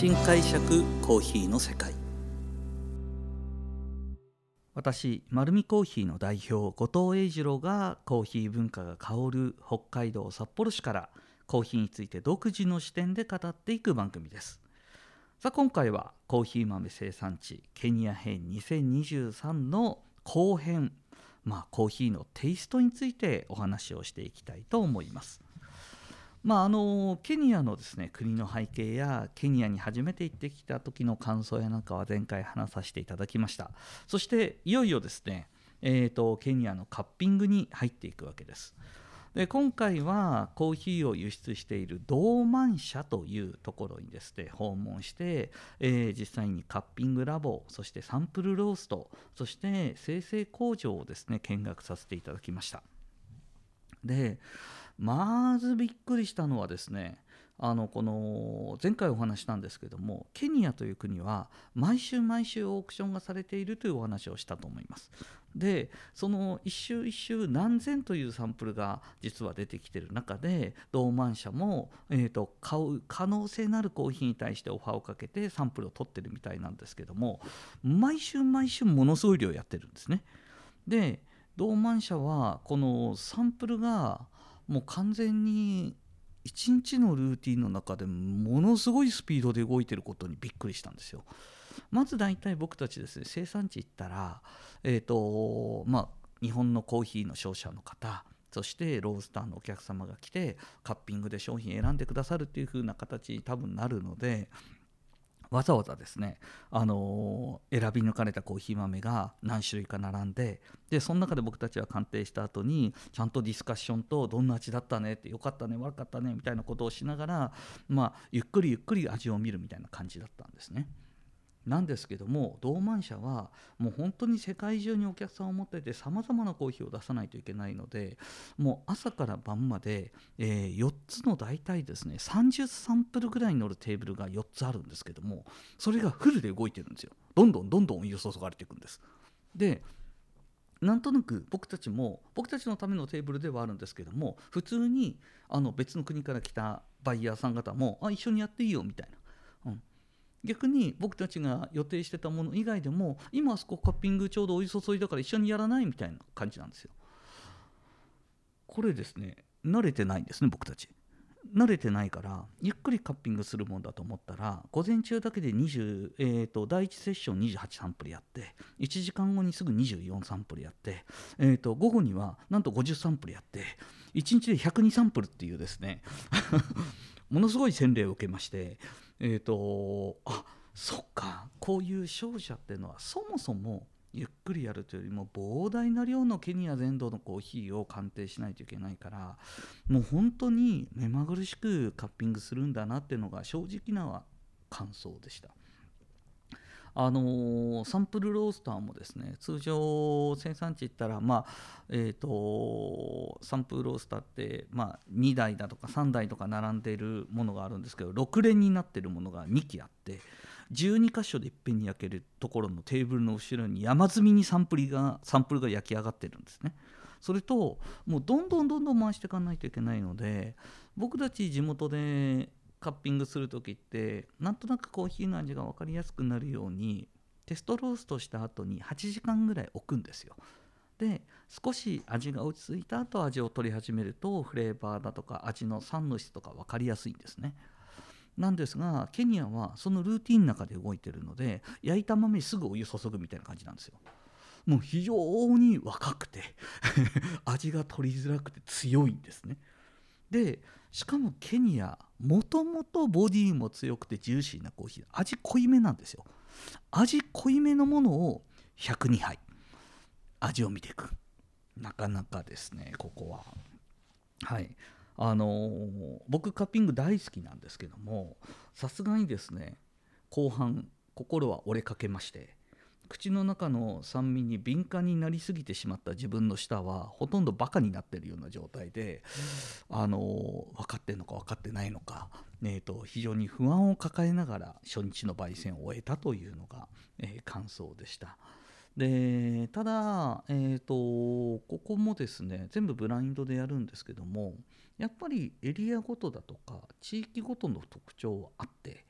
新解釈コーヒーの世界。私丸見コーヒーの代表後藤英二郎がコーヒー文化が香る北海道札幌市からコーヒーについて独自の視点で語っていく番組です。さあ今回はコーヒー豆生産地ケニア編2023の後編まあコーヒーのテイストについてお話をしていきたいと思います。まあ、あのケニアのですね国の背景やケニアに初めて行ってきた時の感想やなんかは前回話させていただきました。そしていよいよですね、えーと、ケニアのカッピングに入っていくわけです。で今回はコーヒーを輸出しているドーマン社というところにですね訪問して、えー、実際にカッピングラボそしてサンプルローストそして生成工場をですね見学させていただきました。でまずびっくりしたのはですねあのこの前回お話したんですけどもケニアという国は毎週毎週オークションがされているというお話をしたと思います。でその一周一周何千というサンプルが実は出てきてる中で同マン社も、えーと、買う可能性のあるコーヒーに対してオファーをかけてサンプルを取ってるみたいなんですけども毎週毎週ものすごい量やってるんですね。で同マン社はこのサンプルがもう完全に一日のルーティンの中でものすごいスピードで動いてることにびっくりしたんですよ。まず大体僕たちですね生産地行ったら、えーとまあ、日本のコーヒーの商社の方そしてロースターのお客様が来てカッピングで商品選んでくださるっていう風な形に多分なるのでわざわざですね、あのー、選び抜かれたコーヒー豆が何種類か並んででその中で僕たちは鑑定した後にちゃんとディスカッションとどんな味だったねってよかったね悪かったねみたいなことをしながら、まあ、ゆっくりゆっくり味を見るみたいな感じだったんですね。なんですけども同マン社はもう本当に世界中にお客さんを持っててさまざまなコーヒーを出さないといけないのでもう朝から晩まで、えー、4つの大体ですね30サンプルぐらいに乗るテーブルが4つあるんですけどもそれがフルで動いてるんですよ。どんどんどんどんお湯注がれていくんです。でなんとなく僕たちも僕たちのためのテーブルではあるんですけども普通にあの別の国から来たバイヤーさん方もあ一緒にやっていいよみたいな。逆に僕たちが予定してたもの以外でも今あそこカッピングちょうどお湯注いだから一緒にやらないみたいな感じなんですよ。これですね慣れてないんですね僕たち。慣れてないからゆっくりカッピングするもんだと思ったら午前中だけで20、えーと、第1セッション28サンプルやって1時間後にすぐ24サンプルやって、えーと午後にはなんと50サンプルやって1日で102サンプルっていうですね ものすごい洗礼を受けましてえっ、ー、とあそっかこういう商社っていうのはそもそもゆっくりやるというよりも膨大な量のケニア全土のコーヒーを鑑定しないといけないからもう本当に目まぐるしくカッピングするんだなっていうのが正直な感想でした。あの、サンプルロースターもですね通常生産地行ったら、まあえーと、サンプルロースターって、まあ、2台だとか3台とか並んでいるものがあるんですけど6連になってるものが2機あって12箇所でいっぺんに焼けるところのテーブルの後ろに山積みにサンプルがサンプルが焼き上がってるんですね。それともうどんどんどんどん回していかないといけないので僕たち地元でカッピングする時ってなんとなくコーヒーの味が分かりやすくなるようにテストローストした後に8時間ぐらい置くんですよ。で少し味が落ち着いた後味を取り始めるとフレーバーだとか味の酸の質とか分かりやすいんですね。なんですがケニアはそのルーティンの中で動いてるので焼いた豆にすぐお湯注ぐみたいな感じなんですよ。もう非常に若くて 味が取りづらくて強いんですね。でしかもケニアもともとボディも強くてジューシーなコーヒー。味濃いめなんですよ。味濃いめのものを102杯味を見ていく。なかなかですねここは。はい。あのー、僕カッピング大好きなんですけどもさすがにですね後半心は折れかけまして。口の中の酸味に敏感になりすぎてしまった自分の舌はほとんどバカになってるような状態で、あの分かってんのか分かってないのか、えーと、非常に不安を抱えながら初日の焙煎を終えたというのが、えー、感想でした。でただ、えーと、ここもですね全部ブラインドでやるんですけどもやっぱりエリアごとだとか地域ごとの特徴はあって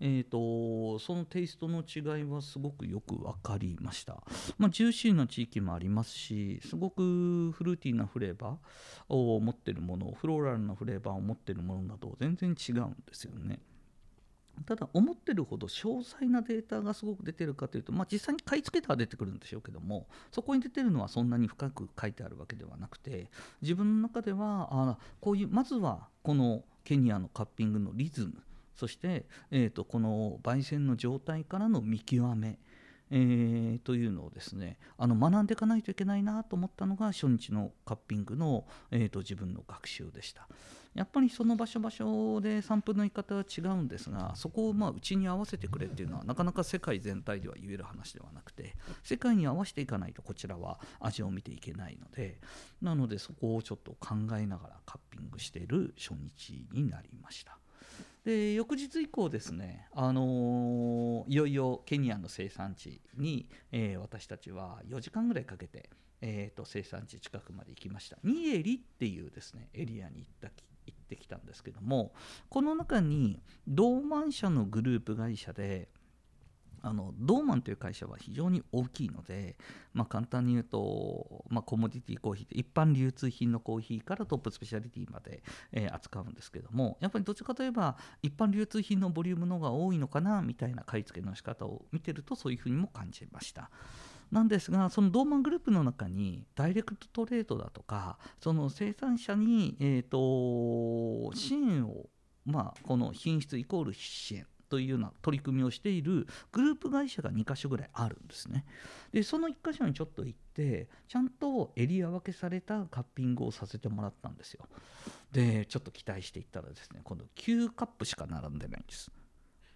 えーと、そのテイストの違いはすごくよく分かりました、まあ、ジューシーな地域もありますしすごくフルーティーなフレーバーを持ってるものフローラルなフレーバーを持ってるものなど全然違うんですよね。ただ思ってるほど詳細なデータがすごく出てるかというと、まあ、実際に買い付けたら出てくるんでしょうけどもそこに出てるのはそんなに深く書いてあるわけではなくて自分の中ではあこういうまずはこのケニアのカッピングのリズムそして、えーと、この焙煎の状態からの見極めえー、というのをですねあの学んでいかないといけないなと思ったのが初日のカッピングの、えーと自分の学習でした。やっぱりその場所場所で散布の言い方は違うんですがそこをまあうちに合わせてくれっていうのはなかなか世界全体では言える話ではなくて世界に合わせていかないとこちらは味を見ていけないのでなのでそこをちょっと考えながらカッピングしている初日になりました。で翌日以降ですね、あのー、いよいよケニアの生産地に、えー、私たちは4時間ぐらいかけて、えーと、生産地近くまで行きました。ニエリっていうですねエリアに行った行ってきたんですけどもこの中にドーマン社のグループ会社であのドーマンという会社は非常に大きいので、まあ、簡単に言うと、まあ、コモディティコーヒーって一般流通品のコーヒーからトップスペシャリティまで、えー、扱うんですけどもやっぱりどちらかといえば一般流通品のボリュームの方が多いのかなみたいな買い付けの仕方を見てるとそういうふうにも感じました。なんですがそのドーマングループの中にダイレクトトレードだとかその生産者に、えーと、支援を、まあ、この品質イコール支援というような取り組みをしているグループ会社が2か所ぐらいあるんですね。でその1か所にちょっと行ってちゃんとエリア分けされたカッピングをさせてもらったんですよ。でちょっと期待していったらですね今度9カップしか並んでないんです。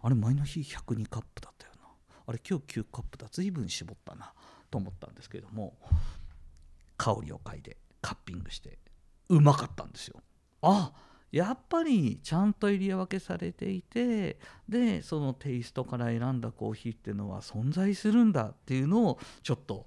あれ前の日102カップだったよな。あれ今日9カップだ随分絞ったなと思ったんですけども香りを嗅いでカッピングしてうまかったんですよ。あやっぱりちゃんとエリア分けされていてでそのテイストから選んだコーヒーっていうのは存在するんだっていうのをちょっと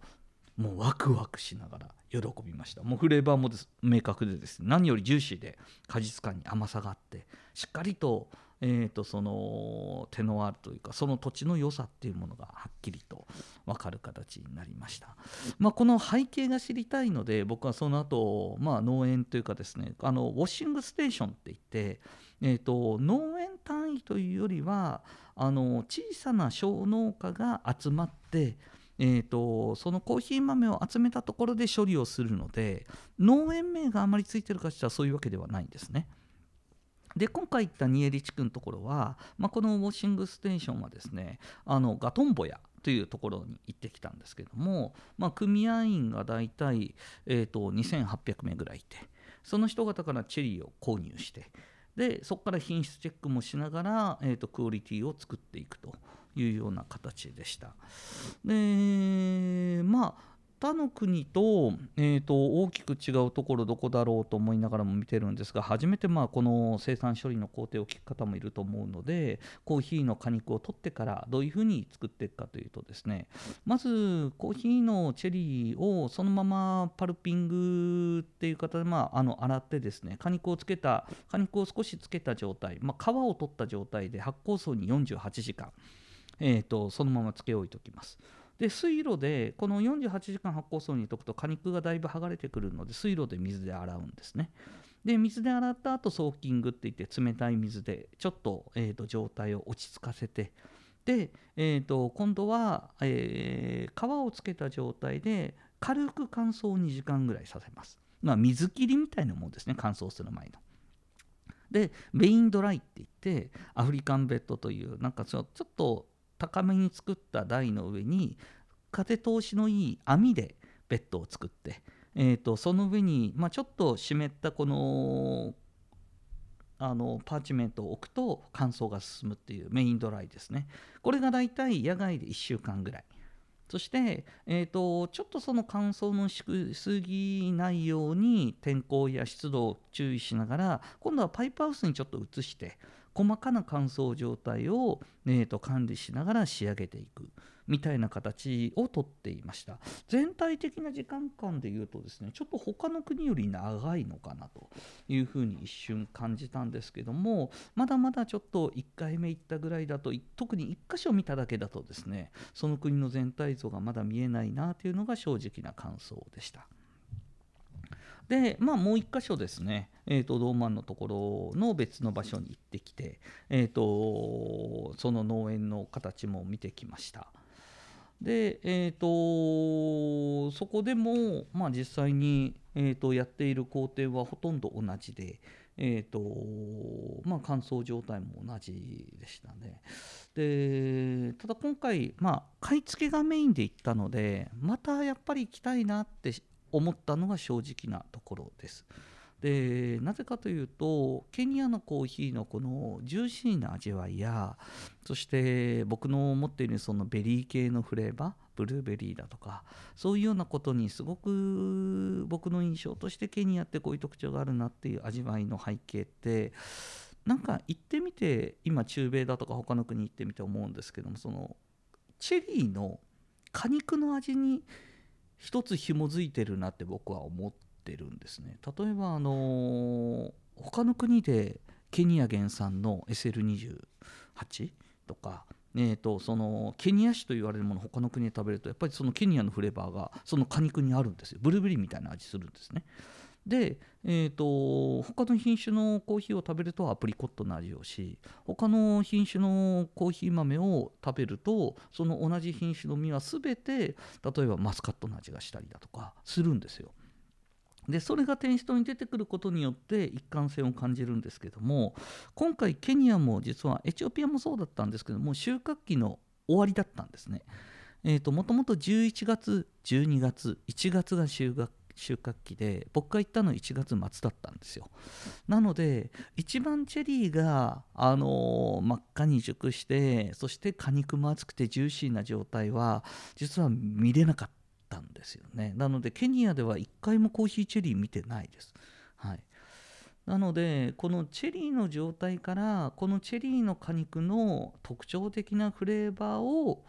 もうワクワクしながら喜びました。もうフレーバーも明確でです。ね何よりジューシーで果実感に甘さがあってしっかりとえーと、その手のあるというかその土地の良さっていうものがはっきりと分かる形になりました、まあ、この背景が知りたいので僕はその後、まあ農園というかですねあのウォッシングステーションって言って、えーと、農園単位というよりはあの小さな小農家が集まってえーとそのコーヒー豆を集めたところで処理をするので農園名があまりついてるかしらそういうわけではないんですね。で今回行ったニエリ地区のところは、まあ、このウォッシングステーションはですねあのガトンボヤというところに行ってきたんですけども、まあ、組合員が大体、えーと、2800名ぐらいいてその人方からチェリーを購入してでそこから品質チェックもしながら、えーとクオリティを作っていくというような形でした。でまあ他の国と,、えーと、大きく違うところどこだろうと思いながらも見てるんですが初めてまあこの生産処理の工程を聞く方もいると思うのでコーヒーの果肉を取ってからどういうふうに作っていくかというとですねまずコーヒーのチェリーをそのままパルピングっていう形で、まあ、あの洗ってですね果肉をつけた果肉を少しつけた状態、まあ、皮を取った状態で発酵槽に48時間、えーと、そのままつけ置いておきます。で水路でこの48時間発酵槽にとくと果肉がだいぶ剥がれてくるので水路で水で洗うんですね。で水で洗った後ソーキングっていって冷たい水でちょっと,、えーと、状態を落ち着かせてで、えーと、今度は、えー、皮をつけた状態で軽く乾燥2時間ぐらいさせます。まあ、水切りみたいなもんですね乾燥する前の。でベインドライって言ってアフリカンベッドというなんかちょっと高めに作った台の上に風通しのいい網でベッドを作って、えーと、その上に、まあ、ちょっと湿ったこのあのパーチメントを置くと乾燥が進むっていうメインドライですね。これがだいたい野外で1週間ぐらい。そして、えーと、ちょっとその乾燥のしすぎないように天候や湿度を注意しながら今度はパイプハウスにちょっと移して細かな乾燥状態を、えー、と管理しながら仕上げていくみたいな形をとっていました全体的な時間間でいうとですねちょっと他の国より長いのかなというふうに一瞬感じたんですけどもまだまだちょっと1回目行ったぐらいだと特に1箇所見ただけだとですねその国の全体像がまだ見えないなというのが正直な感想でした。で、まあ、もう1箇所ですね、えーと、ドーマンのところの別の場所に行ってきて、えーとその農園の形も見てきました。で、えーと、そこでも、まあ、実際に、えーと、やっている工程はほとんど同じで、えーとまあ、乾燥状態も同じでしたね。でただ今回、まあ、買い付けがメインで行ったのでまたやっぱり行きたいなって思ったのが正直なところです。でなぜかというとケニアのコーヒーのこのジューシーな味わいやそして僕の持っているそのベリー系のフレーバーブルーベリーだとかそういうようなことにすごく僕の印象としてケニアってこういう特徴があるなっていう味わいの背景ってなんか行ってみて今中米だとか他の国行ってみて思うんですけどもそのチェリーの果肉の味に一つ紐づいてるなって僕は思っってるんですね。例えばあの他の国でケニア原産の SL28 とかえーと、そのケニア種と言われるもの他の国で食べるとやっぱりそのケニアのフレーバーがその果肉にあるんですよ。ブルーベリーみたいな味するんですね。で、えーと、他の品種のコーヒーを食べるとアプリコットの味をし他の品種のコーヒー豆を食べるとその同じ品種の実は全て例えばマスカットの味がしたりだとかするんですよ。でそれがテンストに出てくることによって一貫性を感じるんですけども今回ケニアも実はエチオピアもそうだったんですけども収穫期の終わりだったんですね。えーと、もともと11月12月1月が収穫収穫期で僕が行ったの1月末だったんですよなので一番チェリーが、あのー、真っ赤に熟してそして果肉も厚くてジューシーな状態は実は見れなかったたんですよね。なのでケニアでは1回もコーヒーチェリー見てないです、はい、なのでこのチェリーの状態からこのチェリーの果肉の特徴的なフレーバーを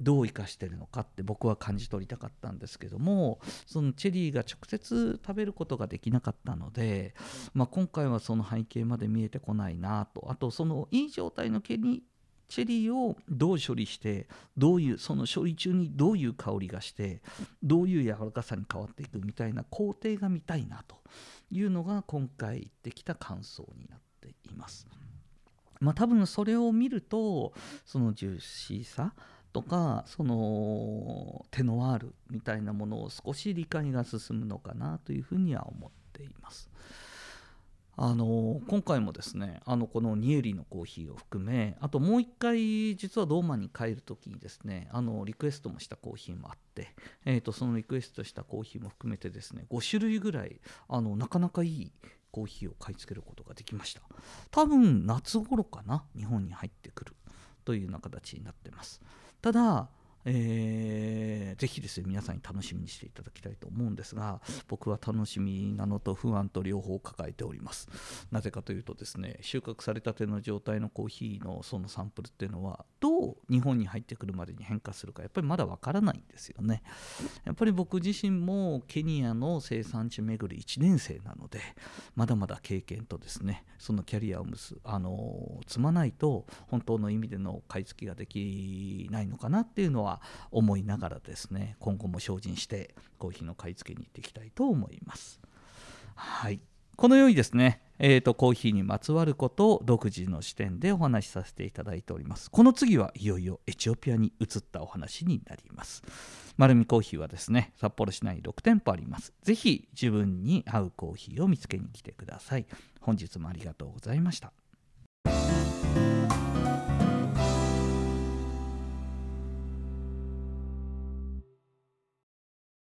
どう生かしてるのかって僕は感じ取りたかったんですけどもそのチェリーが直接食べることができなかったので、まあ、今回はその背景まで見えてこないなと。あとそのいい状態のケニチェリーをどう処理してどういうその処理中にどういう香りがしてどういう柔らかさに変わっていくみたいな工程が見たいなというのが今回言ってきた感想になっています。まあ、多分それを見るとそのジューシーさとかそのテノワールみたいなものを少し理解が進むのかなというふうには思っています。あの今回もですねあのこのニエリのコーヒーを含めあともう一回実はドーマに帰る時にですねあのリクエストもしたコーヒーもあって、えー、とそのリクエストしたコーヒーも含めてですね5種類ぐらいあのなかなかいいコーヒーを買い付けることができました。多分夏頃かな日本に入ってくるというような形になってます。ただえー、ぜひですね皆さんに楽しみにしていただきたいと思うんですが僕は楽しみなのと不安と両方抱えております。なぜかというとですね収穫されたての状態のコーヒーのそのサンプルっていうのはどう日本に入ってくるまでに変化するかやっぱりまだわからないんですよね。やっぱり僕自身もケニアの生産地巡り1年生なのでまだまだ経験とですねそのキャリアをむすあの積まないと本当の意味での買い付けができないのかなっていうのは思いながらですね今後も精進してコーヒーの買い付けに行っていきたいと思います。はいこのようにですね、えーと、コーヒーにまつわることを独自の視点でお話しさせていただいております。この次はいよいよエチオピアに移ったお話になります。丸見コーヒーはですね、札幌市内6店舗あります。ぜひ自分に合うコーヒーを見つけに来てください。本日もありがとうございました。